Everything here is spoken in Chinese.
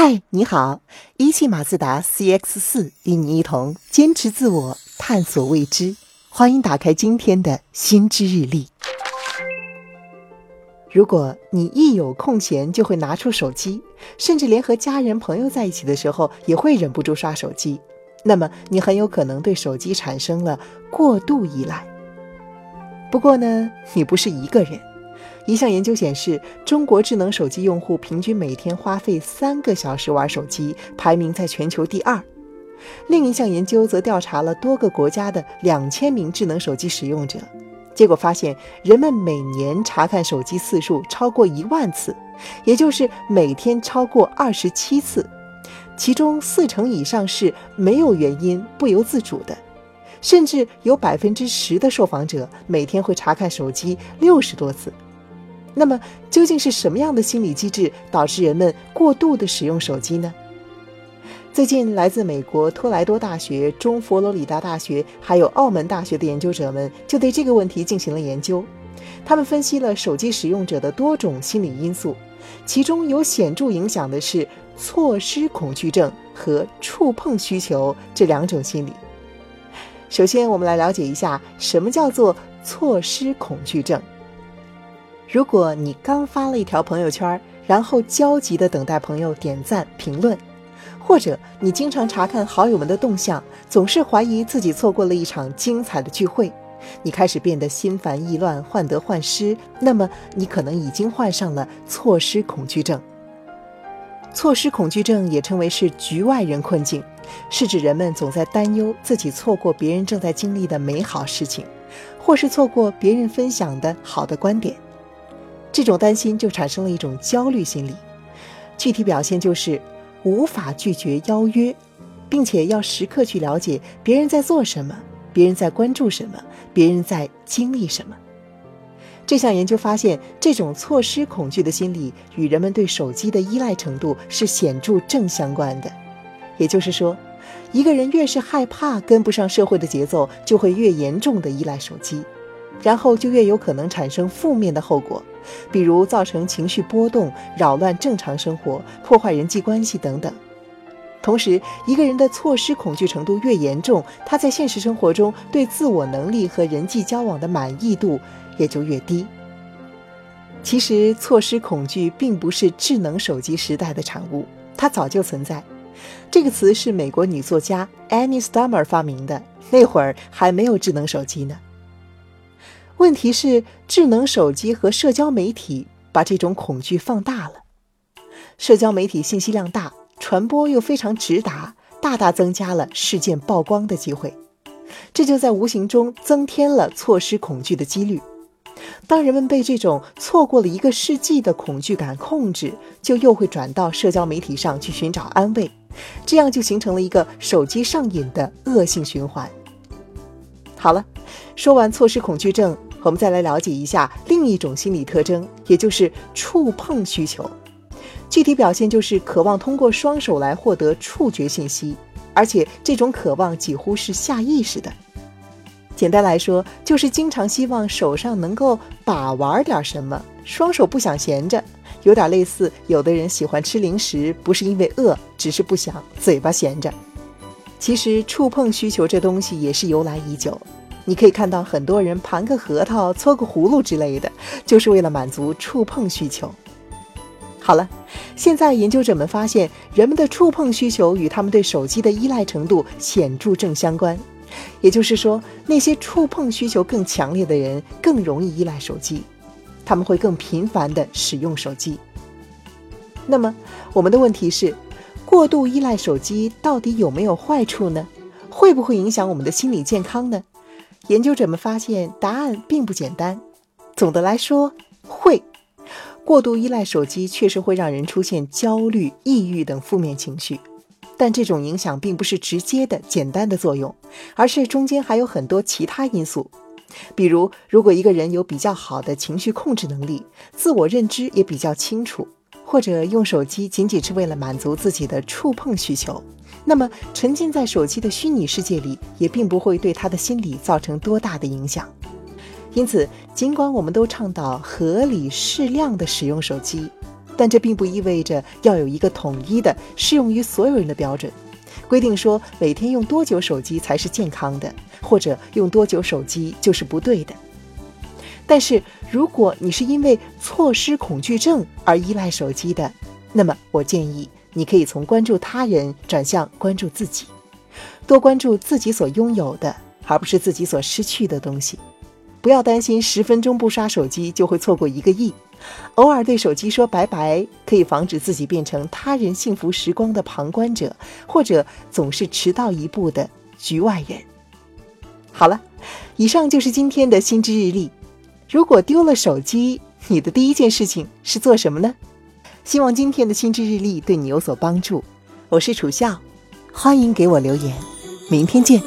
嗨，你好！一汽马自达 CX 四与你一同坚持自我，探索未知。欢迎打开今天的新知日历。如果你一有空闲就会拿出手机，甚至连和家人朋友在一起的时候也会忍不住刷手机，那么你很有可能对手机产生了过度依赖。不过呢，你不是一个人。一项研究显示，中国智能手机用户平均每天花费三个小时玩手机，排名在全球第二。另一项研究则调查了多个国家的两千名智能手机使用者，结果发现，人们每年查看手机次数超过一万次，也就是每天超过二十七次，其中四成以上是没有原因、不由自主的，甚至有百分之十的受访者每天会查看手机六十多次。那么，究竟是什么样的心理机制导致人们过度的使用手机呢？最近，来自美国托莱多大学、中佛罗里达大学还有澳门大学的研究者们就对这个问题进行了研究。他们分析了手机使用者的多种心理因素，其中有显著影响的是错失恐惧症和触碰需求这两种心理。首先，我们来了解一下什么叫做错失恐惧症。如果你刚发了一条朋友圈，然后焦急地等待朋友点赞评论，或者你经常查看好友们的动向，总是怀疑自己错过了一场精彩的聚会，你开始变得心烦意乱、患得患失，那么你可能已经患上了错失恐惧症。错失恐惧症也称为是局外人困境，是指人们总在担忧自己错过别人正在经历的美好事情，或是错过别人分享的好的观点。这种担心就产生了一种焦虑心理，具体表现就是无法拒绝邀约，并且要时刻去了解别人在做什么，别人在关注什么，别人在经历什么。这项研究发现，这种错失恐惧的心理与人们对手机的依赖程度是显著正相关的。也就是说，一个人越是害怕跟不上社会的节奏，就会越严重的依赖手机。然后就越有可能产生负面的后果，比如造成情绪波动、扰乱正常生活、破坏人际关系等等。同时，一个人的错失恐惧程度越严重，他在现实生活中对自我能力和人际交往的满意度也就越低。其实，错失恐惧并不是智能手机时代的产物，它早就存在。这个词是美国女作家 Annie Stammer 发明的，那会儿还没有智能手机呢。问题是，智能手机和社交媒体把这种恐惧放大了。社交媒体信息量大，传播又非常直达，大大增加了事件曝光的机会，这就在无形中增添了错失恐惧的几率。当人们被这种错过了一个世纪的恐惧感控制，就又会转到社交媒体上去寻找安慰，这样就形成了一个手机上瘾的恶性循环。好了，说完错失恐惧症。我们再来了解一下另一种心理特征，也就是触碰需求。具体表现就是渴望通过双手来获得触觉信息，而且这种渴望几乎是下意识的。简单来说，就是经常希望手上能够把玩点什么，双手不想闲着。有点类似有的人喜欢吃零食，不是因为饿，只是不想嘴巴闲着。其实触碰需求这东西也是由来已久。你可以看到很多人盘个核桃、搓个葫芦之类的，就是为了满足触碰需求。好了，现在研究者们发现，人们的触碰需求与他们对手机的依赖程度显著正相关。也就是说，那些触碰需求更强烈的人更容易依赖手机，他们会更频繁地使用手机。那么，我们的问题是，过度依赖手机到底有没有坏处呢？会不会影响我们的心理健康呢？研究者们发现，答案并不简单。总的来说，会过度依赖手机确实会让人出现焦虑、抑郁等负面情绪，但这种影响并不是直接的、简单的作用，而是中间还有很多其他因素。比如，如果一个人有比较好的情绪控制能力，自我认知也比较清楚，或者用手机仅仅是为了满足自己的触碰需求。那么，沉浸在手机的虚拟世界里，也并不会对他的心理造成多大的影响。因此，尽管我们都倡导合理适量的使用手机，但这并不意味着要有一个统一的、适用于所有人的标准，规定说每天用多久手机才是健康的，或者用多久手机就是不对的。但是，如果你是因为错失恐惧症而依赖手机的，那么我建议你可以从关注他人转向关注自己，多关注自己所拥有的，而不是自己所失去的东西。不要担心十分钟不刷手机就会错过一个亿，偶尔对手机说拜拜，可以防止自己变成他人幸福时光的旁观者，或者总是迟到一步的局外人。好了，以上就是今天的心知日历。如果丢了手机，你的第一件事情是做什么呢？希望今天的心智日历对你有所帮助。我是楚笑，欢迎给我留言，明天见。